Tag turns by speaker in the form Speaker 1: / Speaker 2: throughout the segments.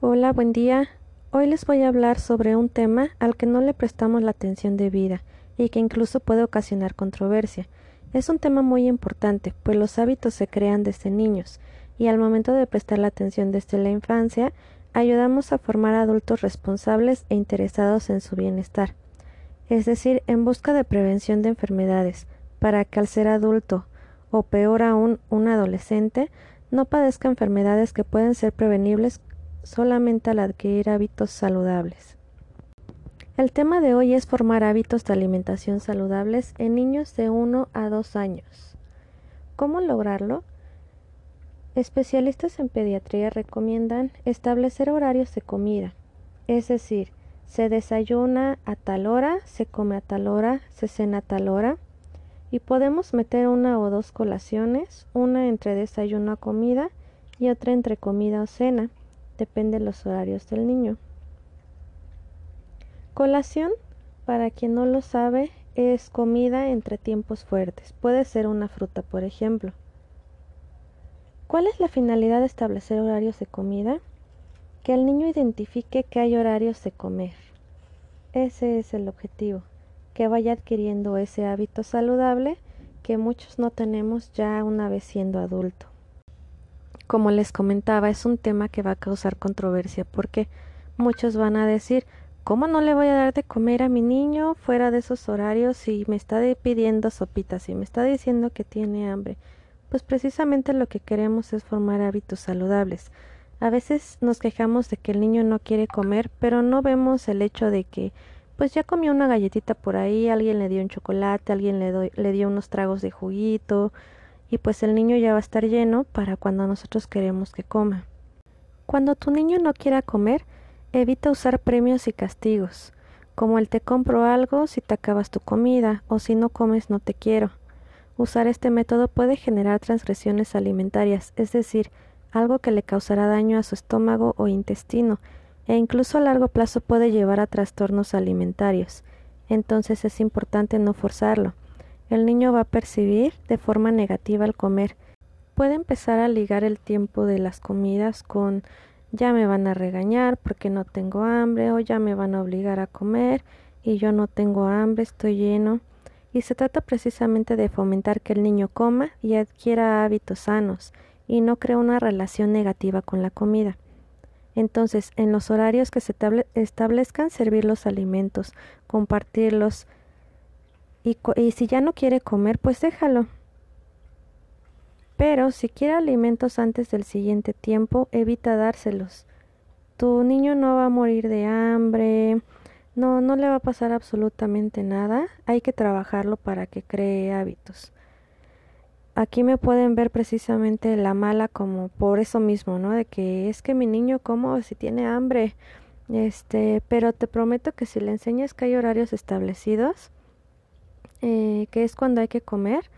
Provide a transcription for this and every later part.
Speaker 1: Hola, buen día. Hoy les voy a hablar sobre un tema al que no le prestamos la atención debida y que incluso puede ocasionar controversia. Es un tema muy importante, pues los hábitos se crean desde niños y al momento de prestar la atención desde la infancia, ayudamos a formar adultos responsables e interesados en su bienestar, es decir, en busca de prevención de enfermedades, para que al ser adulto, o peor aún, un adolescente, no padezca enfermedades que pueden ser prevenibles solamente al adquirir hábitos saludables. El tema de hoy es formar hábitos de alimentación saludables en niños de 1 a 2 años. ¿Cómo lograrlo? Especialistas en pediatría recomiendan establecer horarios de comida, es decir, se desayuna a tal hora, se come a tal hora, se cena a tal hora, y podemos meter una o dos colaciones, una entre desayuno a comida y otra entre comida o cena, depende de los horarios del niño. Colación, para quien no lo sabe, es comida entre tiempos fuertes. Puede ser una fruta, por ejemplo. ¿Cuál es la finalidad de establecer horarios de comida? Que el niño identifique que hay horarios de comer. Ese es el objetivo, que vaya adquiriendo ese hábito saludable que muchos no tenemos ya una vez siendo adulto. Como les comentaba, es un tema que va a causar controversia porque muchos van a decir, ¿Cómo no le voy a dar de comer a mi niño fuera de esos horarios si me está pidiendo sopitas, y me está diciendo que tiene hambre? Pues precisamente lo que queremos es formar hábitos saludables. A veces nos quejamos de que el niño no quiere comer, pero no vemos el hecho de que pues ya comió una galletita por ahí, alguien le dio un chocolate, alguien le, le dio unos tragos de juguito, y pues el niño ya va a estar lleno para cuando nosotros queremos que coma. Cuando tu niño no quiera comer, Evita usar premios y castigos, como el te compro algo si te acabas tu comida o si no comes no te quiero. Usar este método puede generar transgresiones alimentarias, es decir, algo que le causará daño a su estómago o intestino, e incluso a largo plazo puede llevar a trastornos alimentarios. Entonces es importante no forzarlo. El niño va a percibir de forma negativa al comer. Puede empezar a ligar el tiempo de las comidas con ya me van a regañar porque no tengo hambre o ya me van a obligar a comer y yo no tengo hambre, estoy lleno. Y se trata precisamente de fomentar que el niño coma y adquiera hábitos sanos y no crea una relación negativa con la comida. Entonces, en los horarios que se establezcan, servir los alimentos, compartirlos. Y, y si ya no quiere comer, pues déjalo. Pero si quiere alimentos antes del siguiente tiempo, evita dárselos. Tu niño no va a morir de hambre, no, no le va a pasar absolutamente nada. Hay que trabajarlo para que cree hábitos. Aquí me pueden ver precisamente la mala como por eso mismo, ¿no? De que es que mi niño como si tiene hambre. Este, pero te prometo que si le enseñas que hay horarios establecidos, eh, que es cuando hay que comer,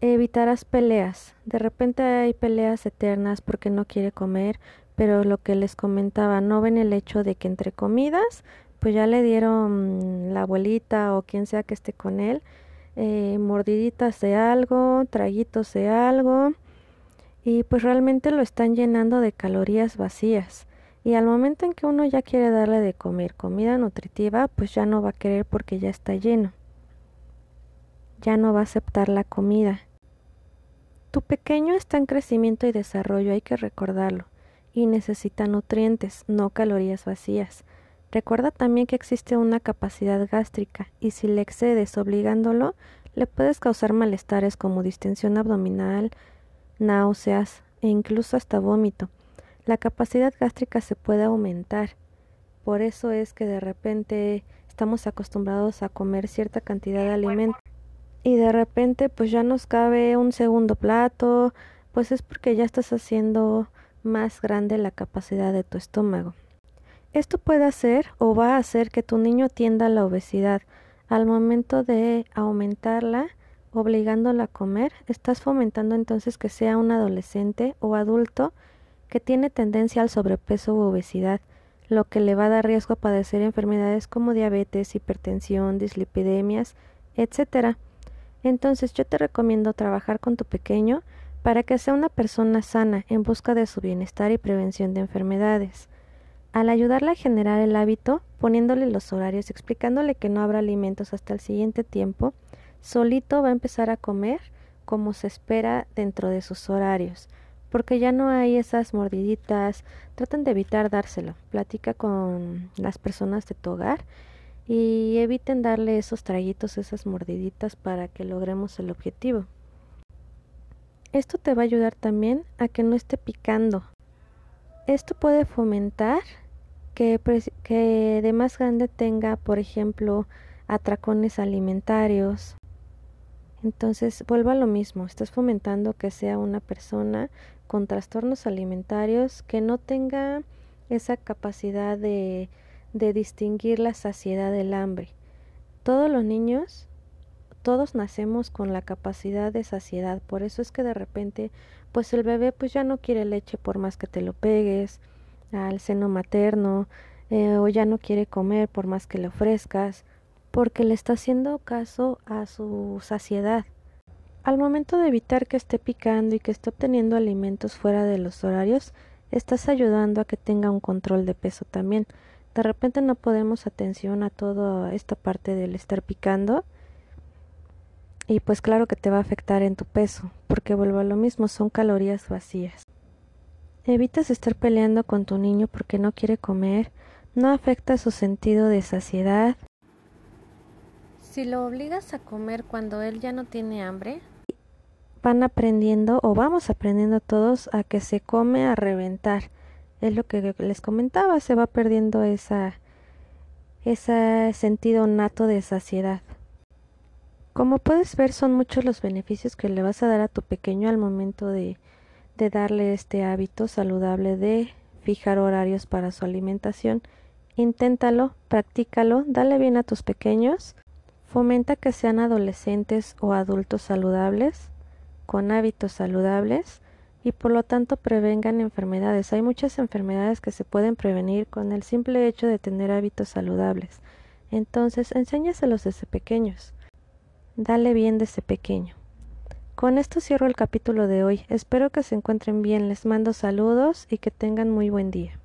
Speaker 1: evitarás peleas. De repente hay peleas eternas porque no quiere comer, pero lo que les comentaba, no ven el hecho de que entre comidas, pues ya le dieron la abuelita o quien sea que esté con él, eh, mordiditas de algo, traguitos de algo, y pues realmente lo están llenando de calorías vacías. Y al momento en que uno ya quiere darle de comer comida nutritiva, pues ya no va a querer porque ya está lleno. Ya no va a aceptar la comida. Tu pequeño está en crecimiento y desarrollo, hay que recordarlo, y necesita nutrientes, no calorías vacías. Recuerda también que existe una capacidad gástrica y si le excedes obligándolo, le puedes causar malestares como distensión abdominal, náuseas e incluso hasta vómito. La capacidad gástrica se puede aumentar. Por eso es que de repente estamos acostumbrados a comer cierta cantidad de alimentos y de repente pues ya nos cabe un segundo plato, pues es porque ya estás haciendo más grande la capacidad de tu estómago. Esto puede hacer o va a hacer que tu niño tienda a la obesidad. Al momento de aumentarla, obligándola a comer, estás fomentando entonces que sea un adolescente o adulto que tiene tendencia al sobrepeso u obesidad, lo que le va a dar riesgo a padecer enfermedades como diabetes, hipertensión, dislipidemias, etcétera. Entonces yo te recomiendo trabajar con tu pequeño para que sea una persona sana en busca de su bienestar y prevención de enfermedades. Al ayudarla a generar el hábito, poniéndole los horarios, explicándole que no habrá alimentos hasta el siguiente tiempo, solito va a empezar a comer como se espera dentro de sus horarios, porque ya no hay esas mordiditas, traten de evitar dárselo, platica con las personas de tu hogar y eviten darle esos traguitos, esas mordiditas para que logremos el objetivo. Esto te va a ayudar también a que no esté picando. Esto puede fomentar que, de más grande tenga, por ejemplo, atracones alimentarios. Entonces, vuelvo a lo mismo, estás fomentando que sea una persona con trastornos alimentarios que no tenga esa capacidad de de distinguir la saciedad del hambre. Todos los niños, todos nacemos con la capacidad de saciedad, por eso es que de repente, pues el bebé pues ya no quiere leche por más que te lo pegues al seno materno, eh, o ya no quiere comer por más que le ofrezcas, porque le está haciendo caso a su saciedad. Al momento de evitar que esté picando y que esté obteniendo alimentos fuera de los horarios, estás ayudando a que tenga un control de peso también de repente no podemos atención a toda esta parte del estar picando y pues claro que te va a afectar en tu peso, porque vuelvo a lo mismo, son calorías vacías. Evitas estar peleando con tu niño porque no quiere comer, no afecta su sentido de saciedad. Si lo obligas a comer cuando él ya no tiene hambre, van aprendiendo o vamos aprendiendo todos a que se come a reventar es lo que les comentaba, se va perdiendo esa, ese sentido nato de saciedad. Como puedes ver, son muchos los beneficios que le vas a dar a tu pequeño al momento de, de darle este hábito saludable de fijar horarios para su alimentación. Inténtalo, practícalo, dale bien a tus pequeños, fomenta que sean adolescentes o adultos saludables, con hábitos saludables, y por lo tanto prevengan enfermedades. Hay muchas enfermedades que se pueden prevenir con el simple hecho de tener hábitos saludables. Entonces, enséñaselos desde pequeños. Dale bien desde pequeño. Con esto cierro el capítulo de hoy. Espero que se encuentren bien. Les mando saludos y que tengan muy buen día.